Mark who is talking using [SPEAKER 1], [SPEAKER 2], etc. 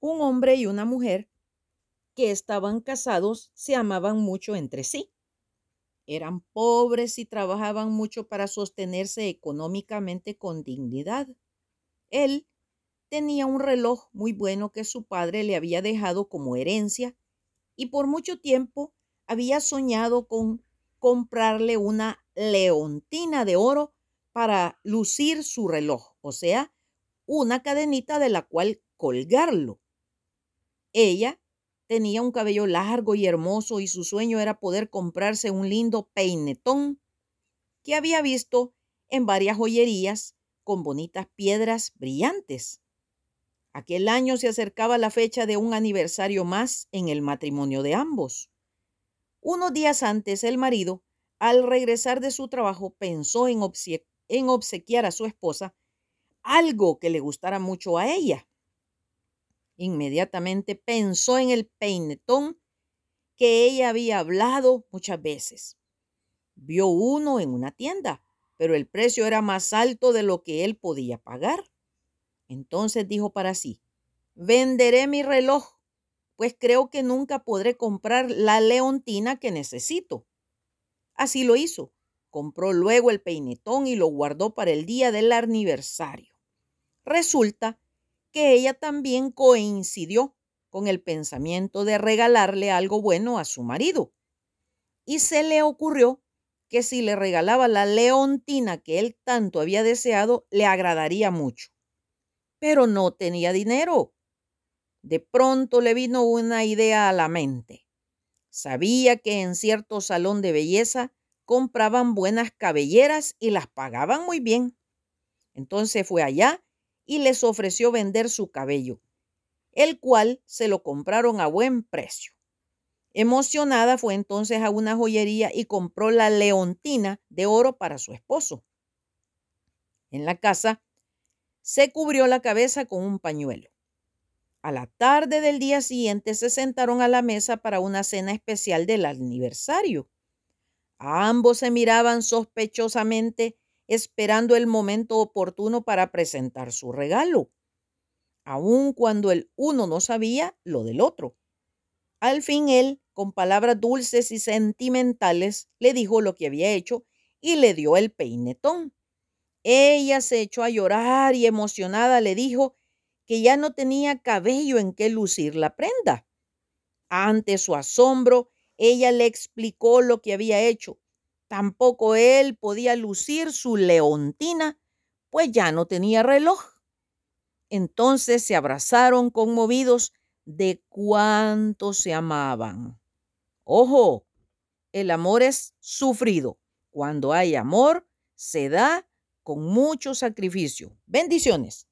[SPEAKER 1] Un hombre y una mujer que estaban casados se amaban mucho entre sí. Eran pobres y trabajaban mucho para sostenerse económicamente con dignidad. Él tenía un reloj muy bueno que su padre le había dejado como herencia y por mucho tiempo había soñado con comprarle una leontina de oro para lucir su reloj, o sea, una cadenita de la cual colgarlo. Ella tenía un cabello largo y hermoso y su sueño era poder comprarse un lindo peinetón que había visto en varias joyerías con bonitas piedras brillantes. Aquel año se acercaba la fecha de un aniversario más en el matrimonio de ambos. Unos días antes el marido, al regresar de su trabajo, pensó en, obsequiar a su esposa algo que le gustara mucho a ella. Inmediatamente pensó en el peinetón que ella había hablado muchas veces. Vio uno en una tienda, pero el precio era más alto de lo que él podía pagar. Entonces dijo para sí, venderé mi reloj, pues creo que nunca podré comprar la leontina que necesito. Así lo hizo. Compró luego el peinetón y lo guardó para el día del aniversario. Resulta que ella también coincidió con el pensamiento de regalarle algo bueno a su marido. Y se le ocurrió que si le regalaba la leontina que él tanto había deseado, le agradaría mucho. Pero no tenía dinero. De pronto le vino una idea a la mente. Sabía que en cierto salón de belleza compraban buenas cabelleras y las pagaban muy bien. Entonces fue allá y les ofreció vender su cabello, el cual se lo compraron a buen precio. Emocionada fue entonces a una joyería y compró la leontina de oro para su esposo. En la casa se cubrió la cabeza con un pañuelo. A la tarde del día siguiente se sentaron a la mesa para una cena especial del aniversario. Ambos se miraban sospechosamente esperando el momento oportuno para presentar su regalo, aun cuando el uno no sabía lo del otro. Al fin él, con palabras dulces y sentimentales, le dijo lo que había hecho y le dio el peinetón. Ella se echó a llorar y emocionada le dijo que ya no tenía cabello en que lucir la prenda. Ante su asombro, ella le explicó lo que había hecho Tampoco él podía lucir su leontina, pues ya no tenía reloj. Entonces se abrazaron conmovidos de cuánto se amaban. Ojo, el amor es sufrido. Cuando hay amor, se da con mucho sacrificio. Bendiciones.